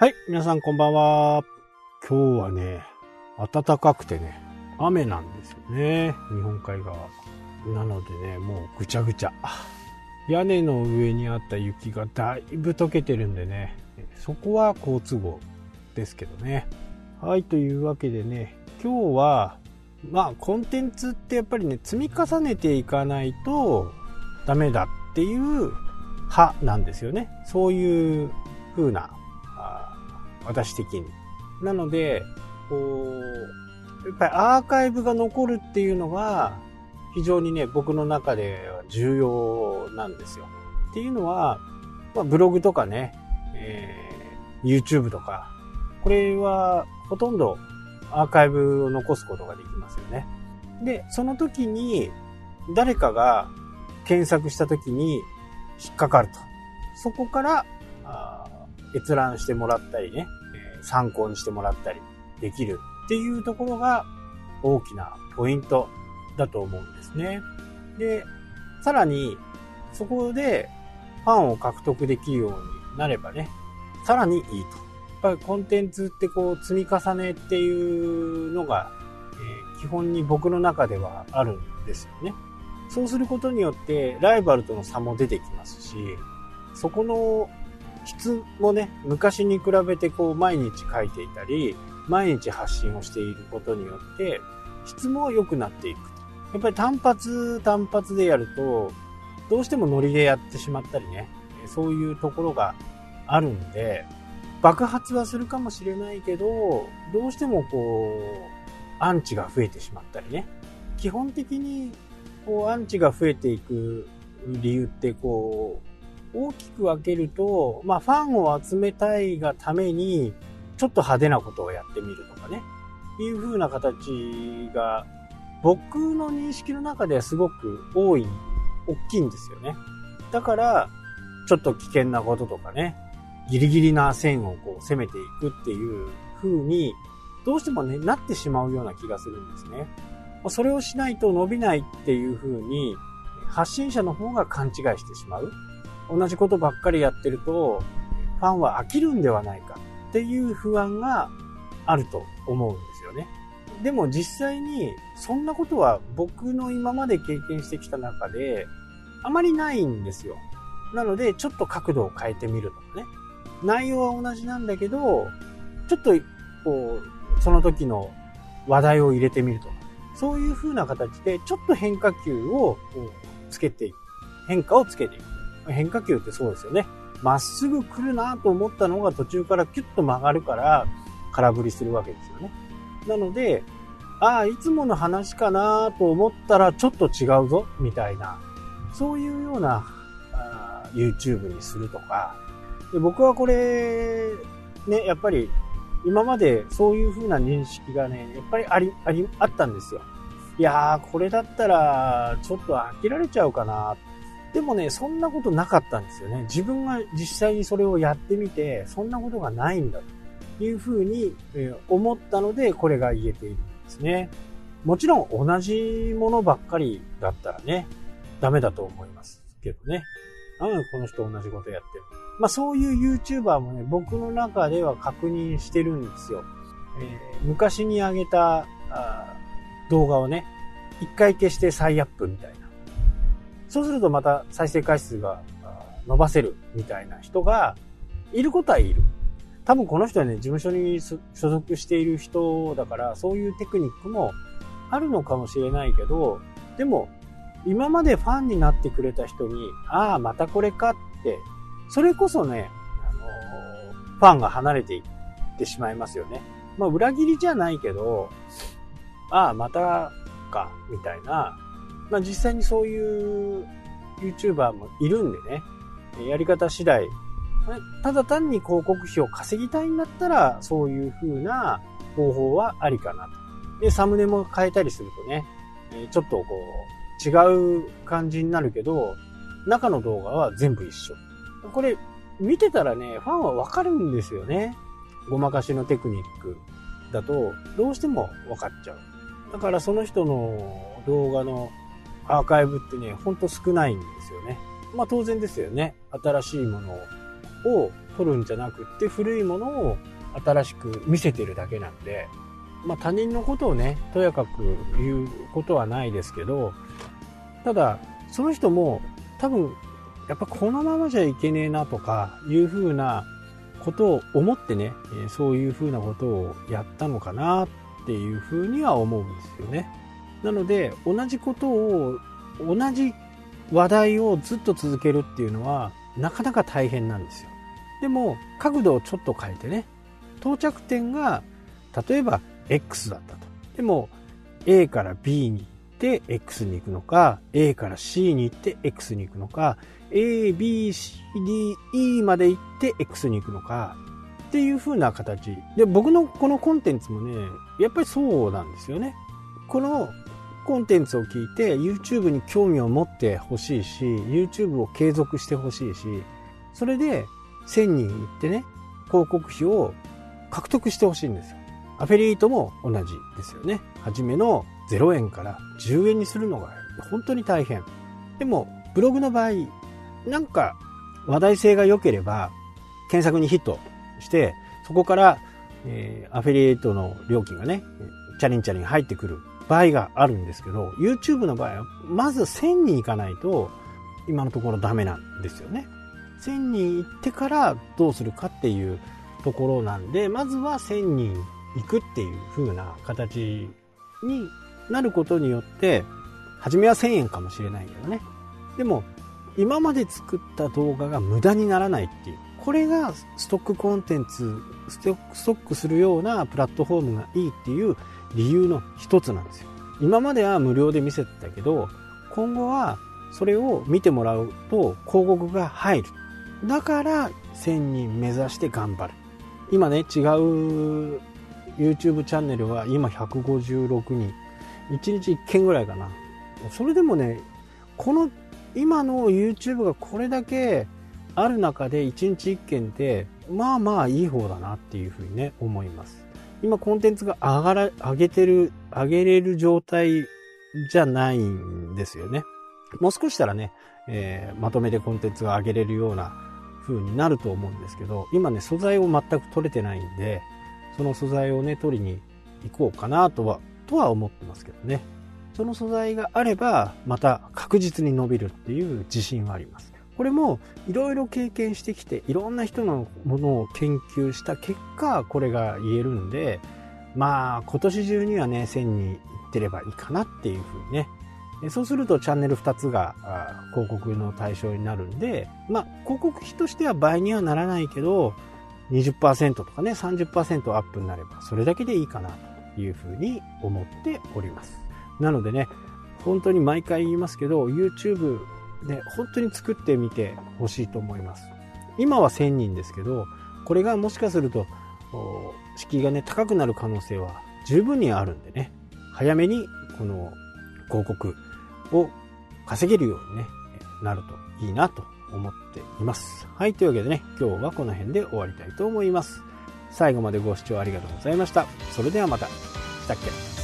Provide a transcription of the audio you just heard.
はい、皆さんこんばんは。今日はね、暖かくてね、雨なんですよね。日本海側。なのでね、もうぐちゃぐちゃ。屋根の上にあった雪がだいぶ溶けてるんでね、そこは好都合ですけどね。はい、というわけでね、今日は、まあ、コンテンツってやっぱりね、積み重ねていかないとダメだっていう派なんですよね。そういう風な、私的に。なので、こう、やっぱりアーカイブが残るっていうのが、非常にね、僕の中では重要なんですよ。っていうのは、まあ、ブログとかね、えー、YouTube とか、これはほとんどアーカイブを残すことができますよね。で、その時に誰かが検索した時に引っかかると。そこから閲覧してもらったりね、参考にしてもらったりできるっていうところが大きなポイントだと思うんですね。で、さらにそこでファンを獲得できるようになればね、さらにいいと。やっぱりコンテンツってこう積み重ねっていうのが、えー、基本に僕の中ではあるんですよね。そうすることによってライバルとの差も出てきますし、そこの質もね、昔に比べてこう毎日書いていたり、毎日発信をしていることによって、質も良くなっていく。やっぱり単発単発でやると、どうしてもノリでやってしまったりね、そういうところがあるんで、爆発はするかもしれないけど、どうしてもこう、アンチが増えてしまったりね。基本的に、こう、アンチが増えていく理由って、こう、大きく分けると、まあ、ファンを集めたいがために、ちょっと派手なことをやってみるとかね。いう風な形が、僕の認識の中ではすごく多い、大きいんですよね。だから、ちょっと危険なこととかね、ギリギリな線をこう攻めていくっていう風に、どうしてもね、なってしまうような気がするんですね。それをしないと伸びないっていう風に、発信者の方が勘違いしてしまう。同じことばっかりやってると、ファンは飽きるんではないかっていう不安があると思うんですよね。でも実際にそんなことは僕の今まで経験してきた中であまりないんですよ。なのでちょっと角度を変えてみるとかね。内容は同じなんだけど、ちょっとこう、その時の話題を入れてみるとか。そういう風な形でちょっと変化球をつけていく。変化をつけていく。変化球ってそうですよね。まっすぐ来るなと思ったのが途中からキュッと曲がるから空振りするわけですよね。なので、ああ、いつもの話かなと思ったらちょっと違うぞ、みたいな、そういうようなあ YouTube にするとか、で僕はこれ、ね、やっぱり今までそういう風な認識がね、やっぱりあり、あり、あったんですよ。いやー、これだったらちょっと飽きられちゃうかな。でもね、そんなことなかったんですよね。自分が実際にそれをやってみて、そんなことがないんだという風に思ったので、これが言えているんですね。もちろん同じものばっかりだったらね、ダメだと思いますけどね。なのでこの人同じことやってる。まあそういう YouTuber もね、僕の中では確認してるんですよ。えー、昔に上げた動画をね、一回消して再アップみたいな。そうするとまた再生回数が伸ばせるみたいな人がいることはいる。多分この人はね、事務所に所属している人だから、そういうテクニックもあるのかもしれないけど、でも、今までファンになってくれた人に、ああ、またこれかってそれこそね、あのファンが離れていってしまいますよね。まあ、裏切りじゃないけど、ああ、またか、みたいな。まあ、実際にそういう YouTuber もいるんでね、やり方次第、ただ単に広告費を稼ぎたいんだったら、そういう風な方法はありかなと。で、サムネも変えたりするとね、ちょっとこう、違う感じになるけど、中の動画は全部一緒。これ、見てたらね、ファンはわかるんですよね。ごまかしのテクニックだと、どうしても分かっちゃう。だからその人の動画のアーカイブってね、ほんと少ないんですよね。まあ当然ですよね。新しいものを取るんじゃなくって古いものを新しく見せてるだけなんで、まあ他人のことをね、とやかく言うことはないですけど、ただ、その人も多分、やっぱこのままじゃいけねえなとかいうふうなことを思ってね、そういうふうなことをやったのかなっていうふうには思うんですよね。なので、同じことを、同じ話題をずっと続けるっていうのは、なかなか大変なんですよ。でも、角度をちょっと変えてね、到着点が、例えば X だったと。でも、A から B に行って X に行くのか、A から C に行って X に行くのか、A, B, C, D, E まで行って X に行くのか、っていう風な形。で、僕のこのコンテンツもね、やっぱりそうなんですよね。このコンテンツを聞いて YouTube に興味を持ってほしいし、YouTube を継続してほしいし、それで1000人行ってね、広告費を獲得してほしいんですよ。アフィリエイトも同じですよね。初めの0円から10円にするのが本当に大変。でも、ブログの場合、なんか話題性が良ければ、検索にヒットして、そこから、えー、アフィリエイトの料金がね、チャリンチャリン入ってくる場合があるんですけど、YouTube の場合は、まず1000人いかないと、今のところダメなんですよね。1000人行ってからどうするかっていうところなんで、まずは1000人行くっていう風な形になることによって、初めは1000円かもしれないけどね。でも、今まで作った動画が無駄にならないっていう。これがストックコンテンツ、ストックするようなプラットフォームがいいっていう理由の一つなんですよ。今までは無料で見せてたけど、今後はそれを見てもらうと広告が入る。だから1000人目指して頑張る。今ね、違う YouTube チャンネルは今156人。1日1件ぐらいかな。それでもね、この今の YouTube がこれだけある中で1日1件ってまあまあいい方だなっていうふうにね思います今コンテンツが上がら上げてる上げれる状態じゃないんですよね。もう少したらね、えー、まとめてコンテンツが上げれるような風になると思うんですけど今ね素材を全く取れてないんでその素材をね取りに行こうかなとはとは思ってますけどね。その素材があればまた確実に伸びるっていう自信はあります。これもいろいろ経験してきていろんな人のものを研究した結果これが言えるんでまあ今年中にはね1000に行ってればいいかなっていうふうにね。そうするとチャンネル2つが広告の対象になるんでまあ広告費としては倍にはならないけど20%とかね30%アップになればそれだけでいいかなというふうに思っております。なのでね本当に毎回言いますけど YouTube で本当に作ってみてほしいと思います。今は1000人ですけどこれがもしかすると敷居がね高くなる可能性は十分にあるんでね。早めにこの広告を稼げるように、ね、なるといいなと思っています。はいというわけでね今日はこの辺で終わりたいと思います。最後までご視聴ありがとうございました。それではまた。したっけ？